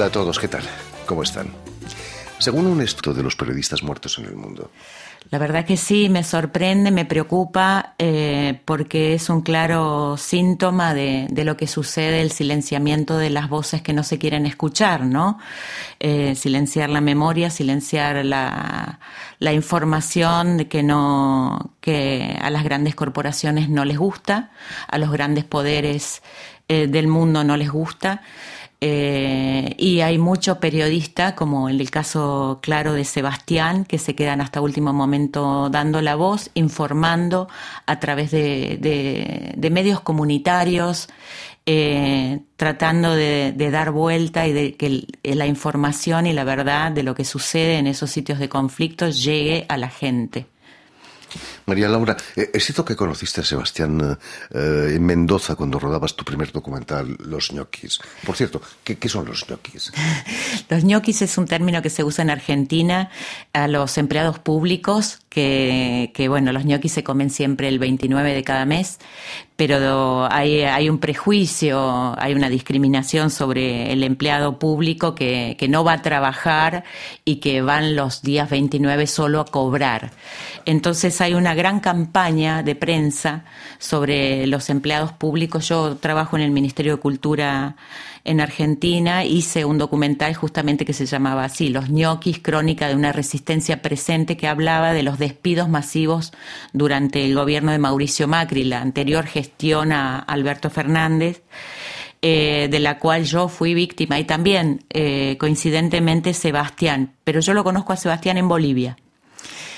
Hola a todos, ¿qué tal? ¿Cómo están? Según un estudio de los periodistas muertos en el mundo, la verdad que sí, me sorprende, me preocupa, eh, porque es un claro síntoma de, lo que sucede, el silenciamiento de las voces que no se quieren escuchar, ¿no? Eh, silenciar la memoria, silenciar la, información de que no, que a las grandes corporaciones no les gusta, a los grandes poderes eh, del mundo no les gusta. Eh, y hay muchos periodistas, como en el caso claro de Sebastián, que se quedan hasta último momento dando la voz, informando a través de, medios comunitarios, eh, tratando de, dar vuelta y de que la información y la verdad de lo que sucede en esos sitios de conflicto llegue a la gente. María Laura, eh, ¿es cierto que conociste a Sebastián eh, en Mendoza cuando rodabas tu primer documental, Los ñoquis? Por cierto, ¿qué, son los ñoquis? los ñoquis es un término que se usa en Argentina a los empleados públicos, que, bueno, los ñoquis se comen siempre el 29 de cada mes, pero hay, hay, un prejuicio, hay una discriminación sobre el empleado público que, que, no va a trabajar y que van los días 29 solo a cobrar. Entonces hay una gran campaña de prensa sobre los empleados públicos. Yo trabajo en el Ministerio de Cultura en Argentina, hice un documental justamente que se llamaba así, Los ñoquis, crónica de una resistencia presente, que hablaba de los despidos masivos durante el gobierno de Mauricio Macri, la anterior gestión a Alberto Fernández. Eh, de la cual yo fui víctima y también eh, coincidentemente Sebastián, pero yo lo conozco a Sebastián en Bolivia.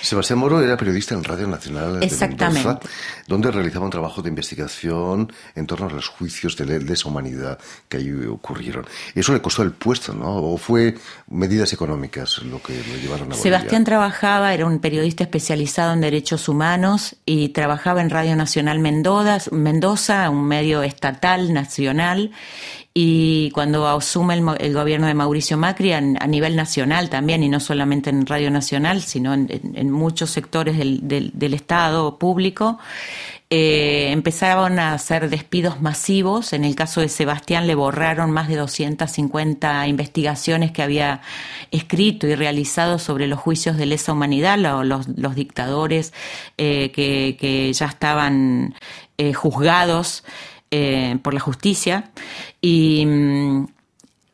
Sebastián Moro era periodista en Radio Nacional de Mendoza, donde realizaba un trabajo de investigación en torno a los juicios de lesa humanidad que ahí ocurrieron. Eso le costó el puesto, ¿no? ¿O fue medidas económicas lo que lo llevaron a Bolivia? Sebastián trabajaba, era un periodista especializado en derechos humanos y trabajaba en Radio Nacional Mendoza, Mendoza un medio estatal, nacional, y cuando asume el, gobierno de Mauricio Macri a, nivel nacional también, y no solamente en Radio Nacional, sino en, muchos sectores del, Estado público, eh, empezaron a hacer despidos masivos. En el caso de Sebastián le borraron más de 250 investigaciones que había escrito y realizado sobre los juicios de lesa humanidad, los, dictadores eh, que, ya estaban eh, juzgados. Eh, por la justicia. Y, mm,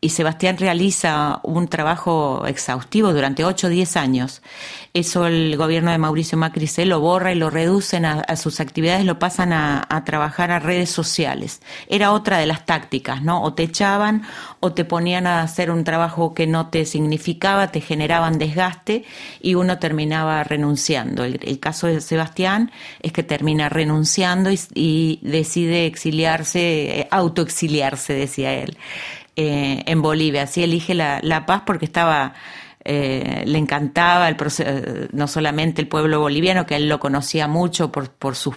y Sebastián realiza un trabajo exhaustivo durante 8 o 10 años. Eso el gobierno de Mauricio Macri se lo borra y lo reducen a, sus actividades, lo pasan a, trabajar a redes sociales. Era otra de las tácticas, ¿no? O te echaban o te ponían a hacer un trabajo que no te significaba, te generaban desgaste y uno terminaba renunciando. El, caso de Sebastián es que termina renunciando y decide exiliarse, eh, autoexiliarse, decía él. Eh, en Bolivia. Así elige la, paz porque estaba, eh, le encantaba el no solamente el pueblo boliviano, que él lo conocía mucho por, por sus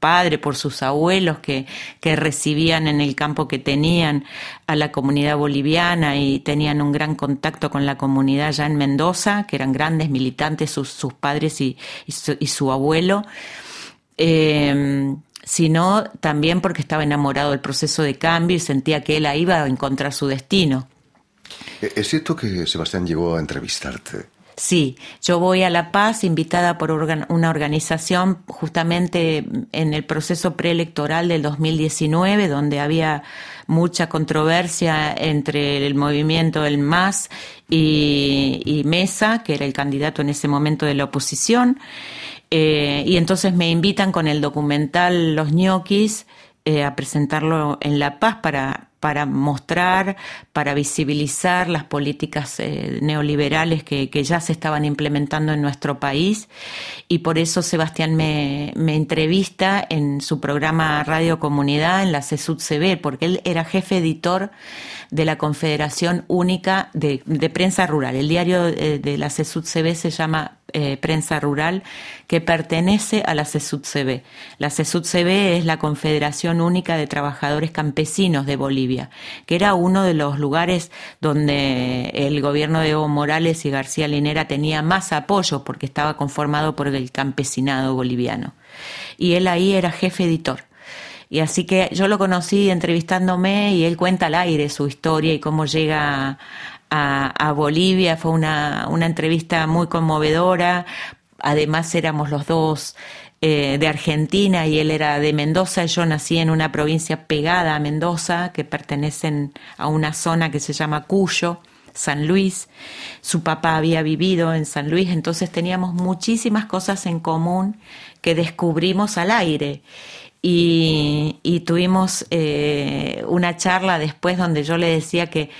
padres, por sus abuelos que, que recibían en el campo que tenían a la comunidad boliviana y tenían un gran contacto con la comunidad ya en Mendoza, que eran grandes militantes sus, sus padres y, y, su, abuelo. Eh, sino también porque estaba enamorado del proceso de cambio y sentía que él ahí iba a encontrar su destino. Eh, ¿Es cierto que Sebastián llegó a entrevistarte? Sí, yo voy a La Paz invitada por una organización justamente en el proceso preelectoral del 2019, donde había mucha controversia entre el movimiento del MAS y Mesa, que era el candidato en ese momento de la oposición. Eh, y entonces me invitan con el documental Los ñoquis eh, a presentarlo en La Paz para, para mostrar, para visibilizar las políticas eh, neoliberales que, ya se estaban implementando en nuestro país. Y por eso Sebastián me, entrevista en su programa Radio Comunidad en la CESUD CB, porque él era jefe editor de la Confederación Única de, Prensa Rural. El diario de, de la CESUD CB se llama eh, prensa rural que pertenece a la CESUD-CB. La CESUD-CB es la Confederación Única de Trabajadores Campesinos de Bolivia, que era uno de los lugares donde el gobierno de Evo Morales y García Linera tenía más apoyo porque estaba conformado por el campesinado boliviano. Y él ahí era jefe editor. Y así que yo lo conocí entrevistándome y él cuenta al aire su historia y cómo llega a, Bolivia, fue una, una entrevista muy conmovedora, además éramos los dos eh, de Argentina y él era de Mendoza. Yo nací en una provincia pegada a Mendoza, que pertenecen a una zona que se llama Cuyo, San Luis. Su papá había vivido en San Luis, entonces teníamos muchísimas cosas en común que descubrimos al aire. Y, tuvimos eh, una charla después donde yo le decía que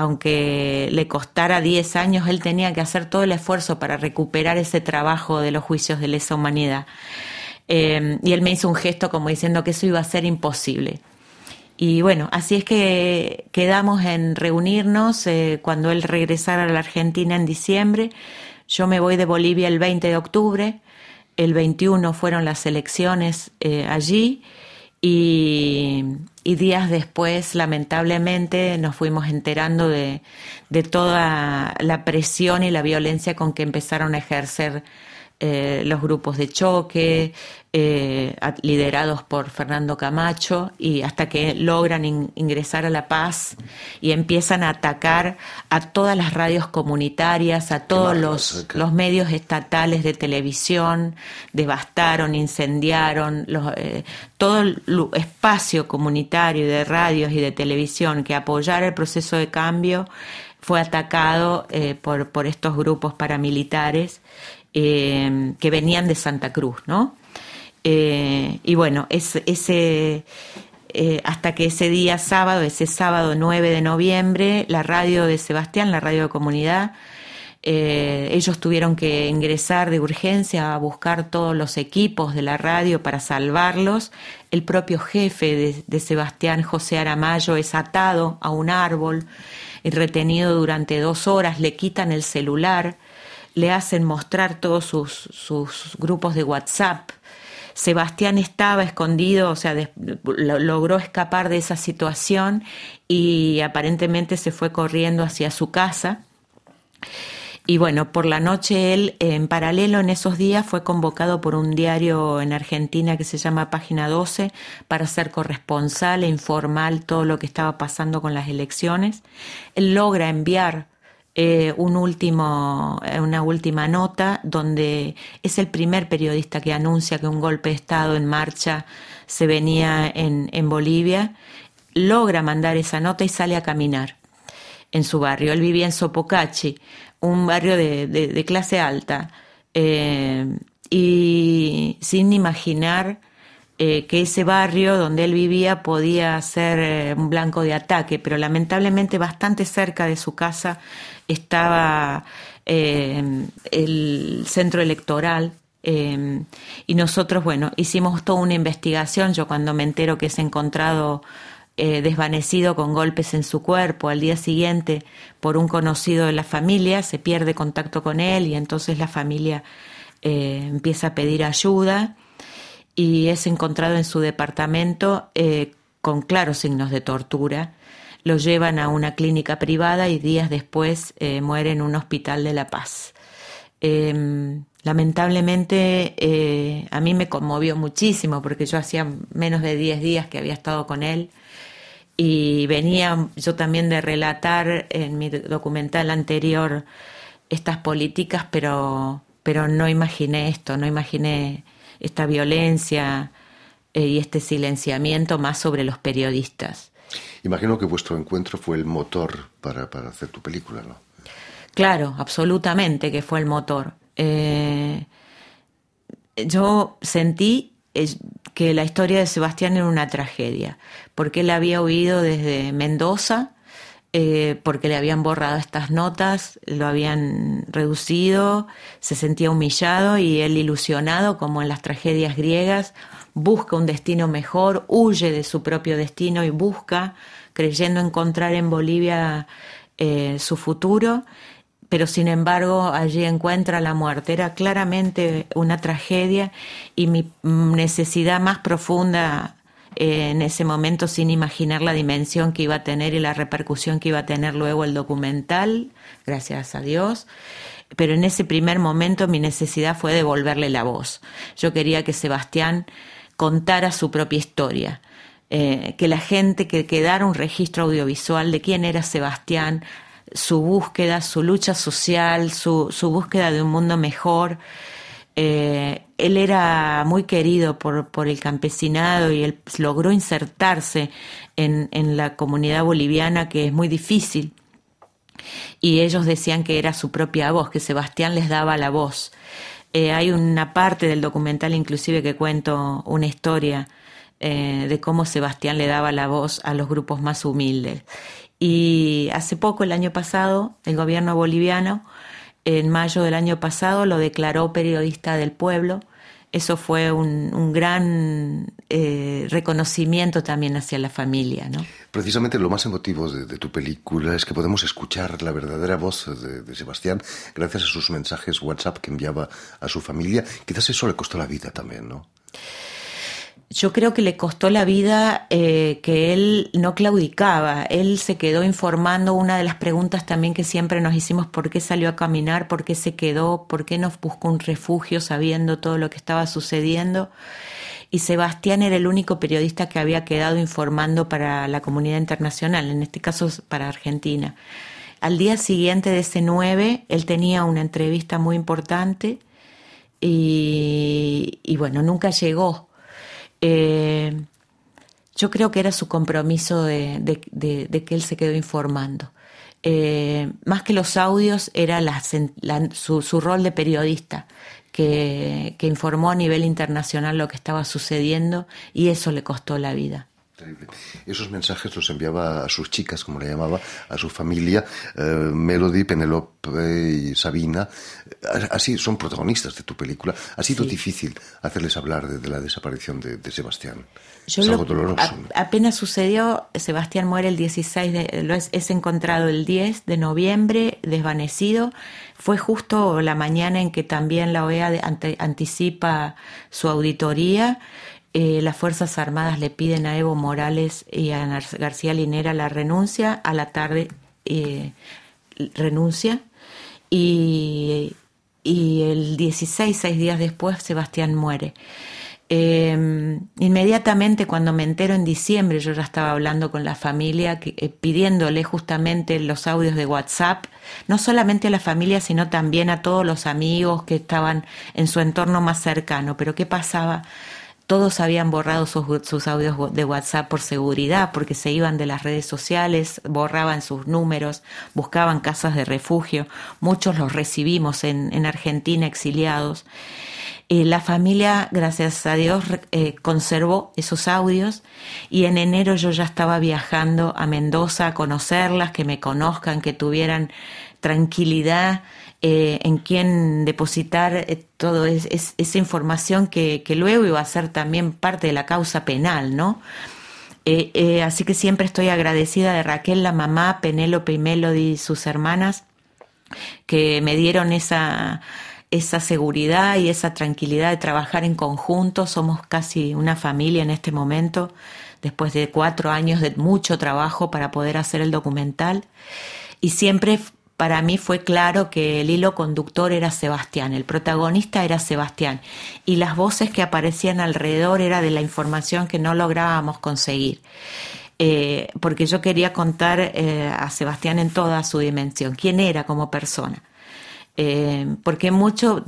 aunque le costara 10 años, él tenía que hacer todo el esfuerzo para recuperar ese trabajo de los juicios de lesa humanidad. Eh, y él me hizo un gesto como diciendo que eso iba a ser imposible. Y bueno, así es que quedamos en reunirnos eh, cuando él regresara a la Argentina en diciembre. Yo me voy de Bolivia el 20 de octubre, el 21 fueron las elecciones eh, allí y, días después, lamentablemente, nos fuimos enterando de, de, toda la presión y la violencia con que empezaron a ejercer eh, los grupos de choque, eh, liderados por Fernando Camacho, y hasta que logran ingresar a La Paz y empiezan a atacar a todas las radios comunitarias, a todos los, los, medios estatales de televisión, devastaron, incendiaron los, eh, todo el espacio comunitario de radios y de televisión que apoyara el proceso de cambio fue atacado por, por estos grupos paramilitares eh, que venían de Santa Cruz, ¿no? Eh, y bueno, ese, eh, hasta que ese día sábado, ese sábado 9 de noviembre, la radio de Sebastián, la radio de comunidad, ellos tuvieron que ingresar de urgencia a buscar todos los equipos de la radio para salvarlos. El propio jefe de, de Sebastián, José Aramayo, es atado a un árbol y retenido durante dos horas, le quitan el celular le hacen mostrar todos sus, grupos de WhatsApp. Sebastián estaba escondido, o sea, logró escapar de esa situación y aparentemente se fue corriendo hacia su casa. Y bueno, por la noche él, en paralelo en esos días, fue convocado por un diario en Argentina que se llama Página 12 para ser corresponsal e informar todo lo que estaba pasando con las elecciones. Él logra enviar eh, un último, eh, una última nota donde es el primer periodista que anuncia que un golpe de Estado en marcha se venía en, en Bolivia, logra mandar esa nota y sale a caminar en su barrio. Él vivía en Sopocachi, un barrio de, de, clase alta, eh, y sin imaginar que ese barrio donde él vivía podía ser un blanco de ataque, pero lamentablemente bastante cerca de su casa estaba eh, el centro electoral eh, y nosotros, bueno, hicimos toda una investigación. Yo cuando me entero que es encontrado eh, desvanecido con golpes en su cuerpo, al día siguiente por un conocido de la familia, se pierde contacto con él y entonces la familia empieza a pedir ayuda y es encontrado en su departamento con claros signos de tortura lo llevan a una clínica privada y días después eh, muere en un hospital de La Paz. Em, lamentablemente eh, a mí me conmovió muchísimo porque yo hacía menos de 10 días que había estado con él y venía yo también de relatar en mi documental anterior estas políticas, pero, pero no imaginé esto, no imaginé esta violencia eh, y este silenciamiento más sobre los periodistas. Imagino que vuestro encuentro fue el motor para, hacer tu película, ¿no? Claro, absolutamente que fue el motor. Eh, yo sentí que la historia de Sebastián era una tragedia, porque él había huido desde Mendoza, eh, porque le habían borrado estas notas, lo habían reducido, se sentía humillado y él ilusionado, como en las tragedias griegas, busca un destino mejor, huye de su propio destino y busca, creyendo encontrar en Bolivia eh, su futuro, pero sin embargo allí encuentra la muerte. Era claramente una tragedia y mi necesidad más profunda en ese momento, sin imaginar la dimensión que iba a tener y la repercusión que iba a tener luego el documental, gracias a Dios, pero en ese primer momento mi necesidad fue devolverle la voz. Yo quería que Sebastián contara su propia historia, eh, que la gente, que quedara un registro audiovisual de quién era Sebastián, su búsqueda, su lucha social, su, su búsqueda de un mundo mejor. Eh, él era muy querido por, el campesinado y él logró insertarse en, en, la comunidad boliviana, que es muy difícil. Y ellos decían que era su propia voz, que Sebastián les daba la voz. Eh, hay una parte del documental inclusive que cuento una historia eh, de cómo Sebastián le daba la voz a los grupos más humildes. Y hace poco, el año pasado, el gobierno boliviano, en mayo del año pasado, lo declaró periodista del pueblo. Eso fue un, gran eh, reconocimiento también hacia la familia, ¿no? Precisamente lo más emotivo de, tu película es que podemos escuchar la verdadera voz de, Sebastián gracias a sus mensajes WhatsApp que enviaba a su familia. Quizás eso le costó la vida también, ¿no? Yo creo que le costó la vida eh, que él no claudicaba, él se quedó informando, una de las preguntas también que siempre nos hicimos, ¿por qué salió a caminar? ¿Por qué se quedó? ¿Por qué nos buscó un refugio sabiendo todo lo que estaba sucediendo? Y Sebastián era el único periodista que había quedado informando para la comunidad internacional, en este caso para Argentina. Al día siguiente de ese 9, él tenía una entrevista muy importante y, y bueno, nunca llegó eh, yo creo que era su compromiso de, que él se quedó informando. Eh, más que los audios, era su, rol de periodista, que, informó a nivel internacional lo que estaba sucediendo y eso le costó la vida. Esos mensajes los enviaba a sus chicas, como le llamaba, a su familia, eh, Melody, Penelope y Sabina. Así son protagonistas de tu película. Ha sido difícil hacerles hablar de, la desaparición de, Sebastián. es algo doloroso. apenas sucedió, Sebastián muere el 16, de, lo es, encontrado el 10 de noviembre, desvanecido. Fue justo la mañana en que también la OEA anticipa su auditoría. Eh, las Fuerzas Armadas le piden a Evo Morales y a García Linera la renuncia, a la tarde eh, renuncia y, el 16, seis días después, Sebastián muere. Em, inmediatamente cuando me entero en diciembre, yo ya estaba hablando con la familia, eh, pidiéndole justamente los audios de WhatsApp, no solamente a la familia, sino también a todos los amigos que estaban en su entorno más cercano. Pero ¿qué pasaba? Todos habían borrado sus, audios de WhatsApp por seguridad, porque se iban de las redes sociales, borraban sus números, buscaban casas de refugio. Muchos los recibimos en, Argentina exiliados. la familia, gracias a Dios, eh, conservó esos audios y en enero yo ya estaba viajando a Mendoza a conocerlas, que me conozcan, que tuvieran tranquilidad eh, en quién depositar eh, toda esa información que, luego iba a ser también parte de la causa penal, ¿no? Eh, así que siempre estoy agradecida de Raquel, la mamá, Penélope y Melody, sus hermanas, que me dieron esa, esa seguridad y esa tranquilidad de trabajar en conjunto. Somos casi una familia en este momento, después de cuatro años de mucho trabajo para poder hacer el documental. Y siempre para mí fue claro que el hilo conductor era Sebastián, el protagonista era Sebastián, y las voces que aparecían alrededor era de la información que no lográbamos conseguir. Eh, porque yo quería contar eh, a Sebastián en toda su dimensión, quién era como persona. Eh, porque mucho,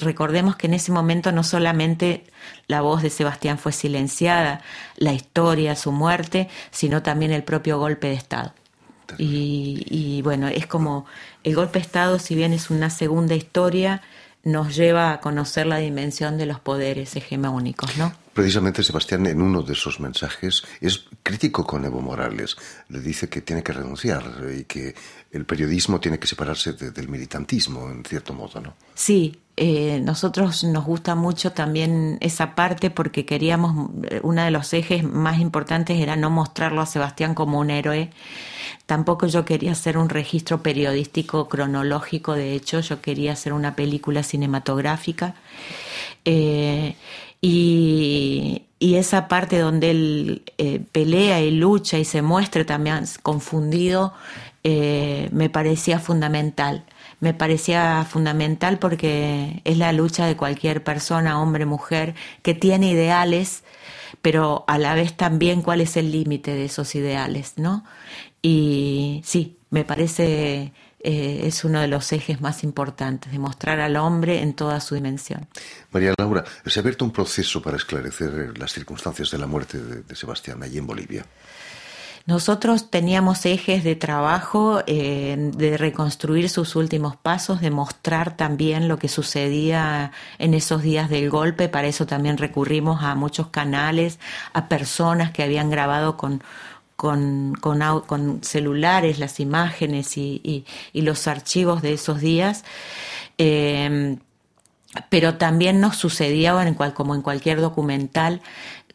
recordemos que en ese momento no solamente la voz de Sebastián fue silenciada, la historia, su muerte, sino también el propio golpe de Estado. Y, bueno, es como el golpe de Estado, si bien es una segunda historia, nos lleva a conocer la dimensión de los poderes hegemónicos, ¿no? Precisamente Sebastián en uno de esos mensajes es crítico con Evo Morales. Le dice que tiene que renunciar y que el periodismo tiene que separarse del militantismo, en cierto modo, ¿no? Sí, eh, nosotros nos gusta mucho también esa parte porque queríamos, eh, uno de los ejes más importantes era no mostrarlo a Sebastián como un héroe. Tampoco yo quería hacer un registro periodístico cronológico, de hecho yo quería hacer una película cinematográfica. Eh, y, esa parte donde él pelea y lucha y se muestre también confundido, me parecía fundamental me parecía fundamental porque es la lucha de cualquier persona, hombre, mujer, que tiene ideales, pero a la vez también cuál es el límite de esos ideales, ¿no? Y sí, me parece eh, es uno de los ejes más importantes, de mostrar al hombre en toda su dimensión. María Laura, se ha abierto un proceso para esclarecer las circunstancias de la muerte de, Sebastián allí en Bolivia. Nosotros teníamos ejes de trabajo eh, de reconstruir sus últimos pasos, de mostrar también lo que sucedía en esos días del golpe. Para eso también recurrimos a muchos canales, a personas que habían grabado con, con, celulares las imágenes y, los archivos de esos días. Eh, pero también nos sucedía, como en cualquier documental,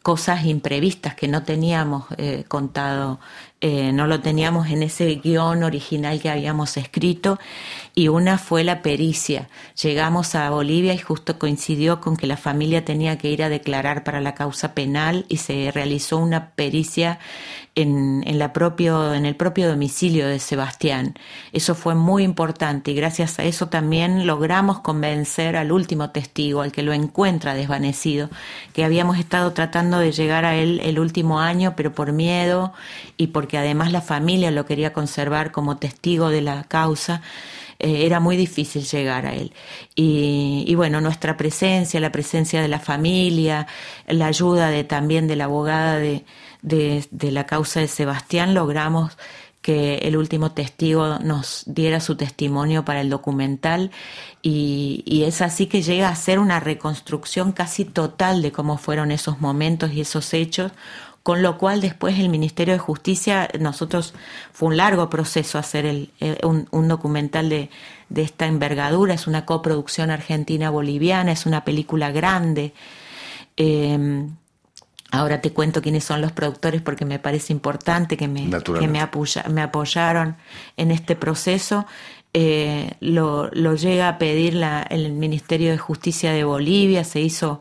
cosas imprevistas que no teníamos eh, contado, eh, no lo teníamos en ese guion original que habíamos escrito, y una fue la pericia. Llegamos a Bolivia y justo coincidió con que la familia tenía que ir a declarar para la causa penal y se realizó una pericia en, en, la propio, en el propio domicilio de Sebastián. Eso fue muy importante y gracias a eso también logramos convencer al último testigo, al que lo encuentra desvanecido, que habíamos estado tratando de llegar a él el último año, pero por miedo y porque además la familia lo quería conservar como testigo de la causa. Eh, era muy difícil llegar a él. Y, bueno, nuestra presencia, la presencia de la familia, la ayuda de, también de la abogada de, de, la causa de Sebastián logramos que el último testigo nos diera su testimonio para el documental y, es así que llega a ser una reconstrucción casi total de cómo fueron esos momentos y esos hechos, con lo cual después el Ministerio de Justicia, nosotros fue un largo proceso hacer el, eh, un, documental de, de, esta envergadura, es una coproducción argentina-boliviana, es una película grande. Eh, Ahora te cuento quiénes son los productores porque me parece importante que me, que me, me apoyaron en este proceso. Eh, lo, llega a pedir la, el Ministerio de Justicia de Bolivia, se hizo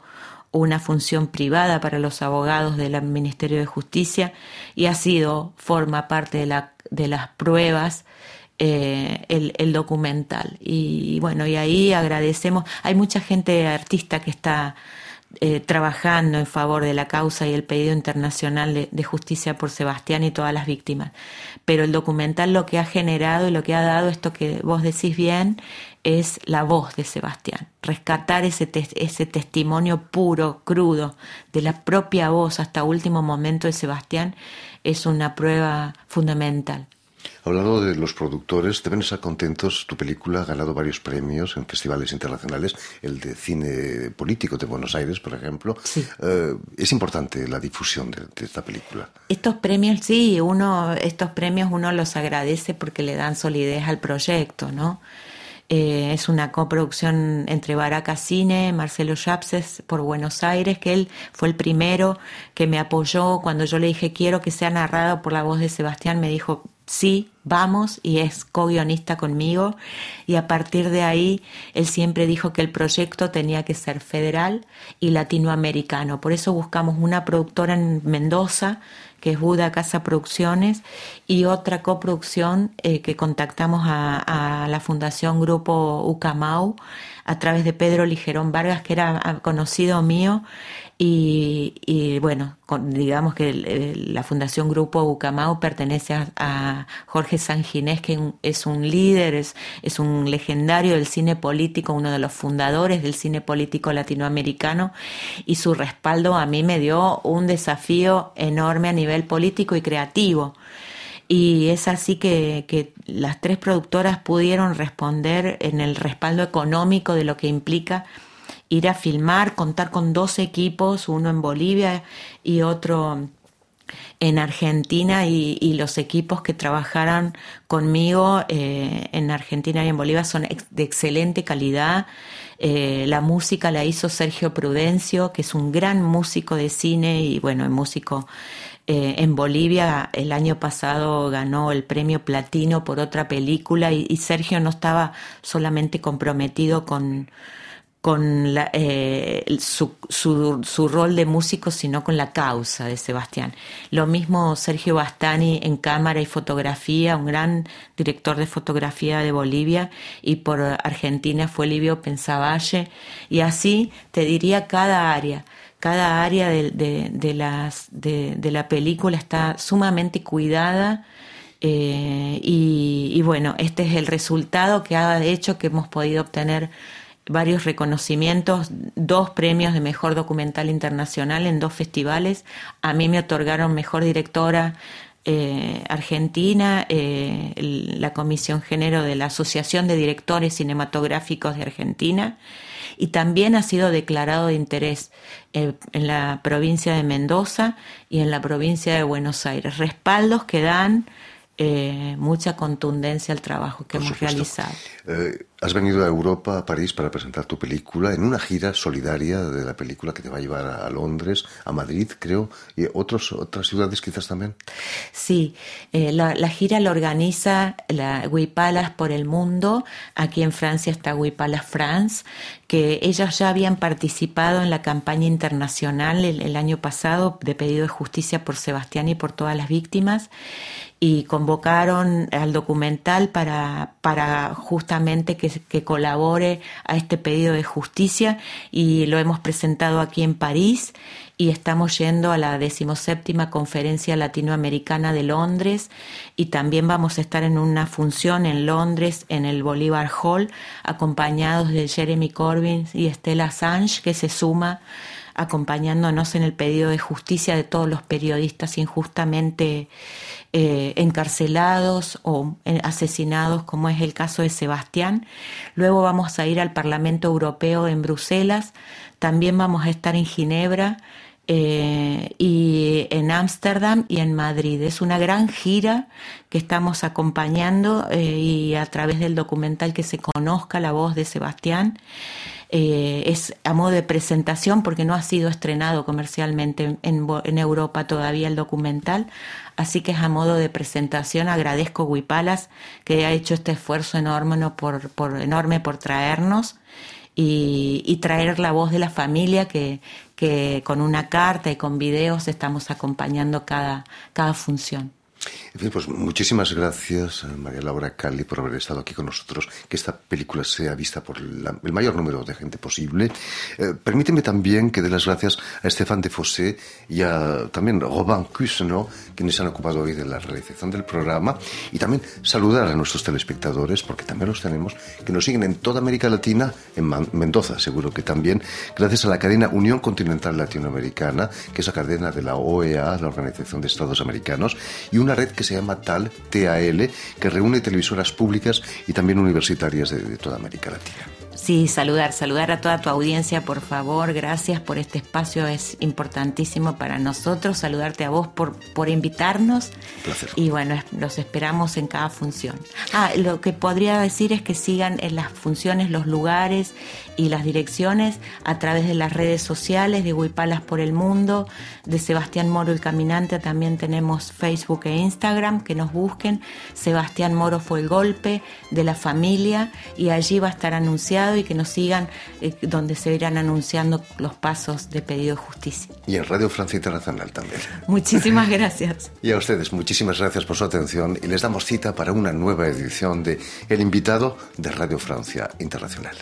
una función privada para los abogados del Ministerio de Justicia y ha sido, forma parte de, la, de las pruebas eh, el, el, documental. Y bueno, y ahí agradecemos, hay mucha gente artista que está eh, trabajando en favor de la causa y el pedido internacional de, justicia por Sebastián y todas las víctimas. Pero el documental lo que ha generado y lo que ha dado, esto que vos decís bien, es la voz de Sebastián. Rescatar ese, ese testimonio puro, crudo, de la propia voz hasta último momento de Sebastián, es una prueba fundamental. Hablando de los productores, deben estar contentos. Tu película ha ganado varios premios en festivales internacionales, el de cine político de Buenos Aires, por ejemplo. Eh, es importante la difusión de, esta película. Estos premios, sí, uno, estos premios uno los agradece porque le dan solidez al proyecto, ¿no? Eh, es una coproducción entre Baraca Cine, Marcelo Chapses por Buenos Aires, que él fue el primero que me apoyó cuando yo le dije quiero que sea narrado por la voz de Sebastián, me dijo sí, vamos, y es co-guionista conmigo. Y a partir de ahí, él siempre dijo que el proyecto tenía que ser federal y latinoamericano. Por eso buscamos una productora en Mendoza, que es Buda Casa Producciones, y otra coproducción eh, que contactamos a, a, la Fundación Grupo Ucamau a través de Pedro Ligerón Vargas, que era conocido mío, y, bueno, digamos que la Fundación Grupo Bucamau pertenece a, Jorge Sanginés, que es un líder, es, es, un legendario del cine político, uno de los fundadores del cine político latinoamericano, y su respaldo a mí me dio un desafío enorme a nivel político y creativo. Y es así que, que las tres productoras pudieron responder en el respaldo económico de lo que implica ir a filmar, contar con dos equipos, uno en Bolivia y otro en Argentina y, los equipos que trabajaron conmigo eh, en Argentina y en Bolivia son de excelente calidad. Eh, la música la hizo Sergio Prudencio, que es un gran músico de cine y bueno, músico eh, en Bolivia. El año pasado ganó el premio platino por otra película y Sergio no estaba solamente comprometido con con la, eh, su, su, rol de músico, sino con la causa de Sebastián. Lo mismo Sergio Bastani en cámara y fotografía, un gran director de fotografía de Bolivia, y por Argentina fue Livio Pensavalle, y así te diría cada área. Cada área de, la película está sumamente cuidada Eh, y, bueno, este es el resultado que ha hecho que hemos podido obtener varios reconocimientos, dos premios de mejor documental internacional en dos festivales. A mí me otorgaron mejor directora eh, Argentina, eh, la Comisión Género de la Asociación de Directores Cinematográficos de Argentina y también ha sido declarado de interés en la provincia de Mendoza y en la provincia de Buenos Aires. Respaldos que dan eh, mucha contundencia al trabajo que hemos realizado. Has venido a Europa, a París, para presentar tu película en una gira solidaria de la película que te va a llevar a Londres, a Madrid, creo, y otros, otras ciudades quizás también. Sí, eh, la, gira la organiza la por el mundo. Aquí en Francia está Wipalas France, que ellos ya habían participado en la campaña internacional el año pasado de pedido de justicia por Sebastián y por todas las víctimas y convocaron al documental para, para justamente que, que, colabore a este pedido de justicia y lo hemos presentado aquí en París y estamos yendo a la decimoséptima conferencia latinoamericana de Londres y también vamos a estar en una función en Londres en el Bolívar Hall acompañados de Jeremy Corbyn y Estela Sanch que se suma acompañándonos en el pedido de justicia de todos los periodistas injustamente eh, encarcelados o eh, asesinados, como es el caso de Sebastián. Luego vamos a ir al Parlamento Europeo en Bruselas, también vamos a estar en Ginebra eh, y en Ámsterdam y en Madrid. Es una gran gira que estamos acompañando y a través del documental que se conozca la voz de Sebastián. Es a modo de presentación porque no ha sido estrenado comercialmente en, en, Europa todavía el documental, Así que es a modo de presentación agradezco a Huipalas que ha hecho este esfuerzo enorme, por, enorme por traernos y, y, traer la voz de la familia que, que con una carta y con videos estamos acompañando cada, cada función. En fin, pues muchísimas gracias, eh, María Laura Cali, por haber estado aquí con nosotros, que esta película sea vista por el mayor número de gente posible. Eh, permíteme también que dé las gracias a Estefan de Fossé y a también Robin Cusno, quienes han ocupado hoy de la realización del programa, y también saludar a nuestros telespectadores, porque también los tenemos, que nos siguen en toda América Latina, en Mendoza seguro que también, gracias a la cadena Unión Continental Latinoamericana, que es la cadena de la OEA, la Organización de Estados Americanos, y una red que se llama TAL, TAL, que reúne televisoras públicas y también universitarias de toda América Latina. Sí, saludar, saludar a toda tu audiencia, por favor. Gracias por este espacio, es importantísimo para nosotros. Saludarte a vos por, por invitarnos. Placer. Y bueno, los esperamos en cada función. Ah, lo que podría decir es que sigan en las funciones los lugares y las direcciones a través de las redes sociales de Huipalas por el Mundo, de Sebastián Moro el Caminante. También tenemos Facebook e Instagram, que nos busquen. Sebastián Moro fue el golpe de la familia y allí va a estar anunciado y que nos sigan eh, donde se irán anunciando los pasos de pedido de justicia. Y en Radio Francia Internacional también. Muchísimas gracias. y a ustedes, muchísimas gracias por su atención y les damos cita para una nueva edición de El invitado de Radio Francia Internacional.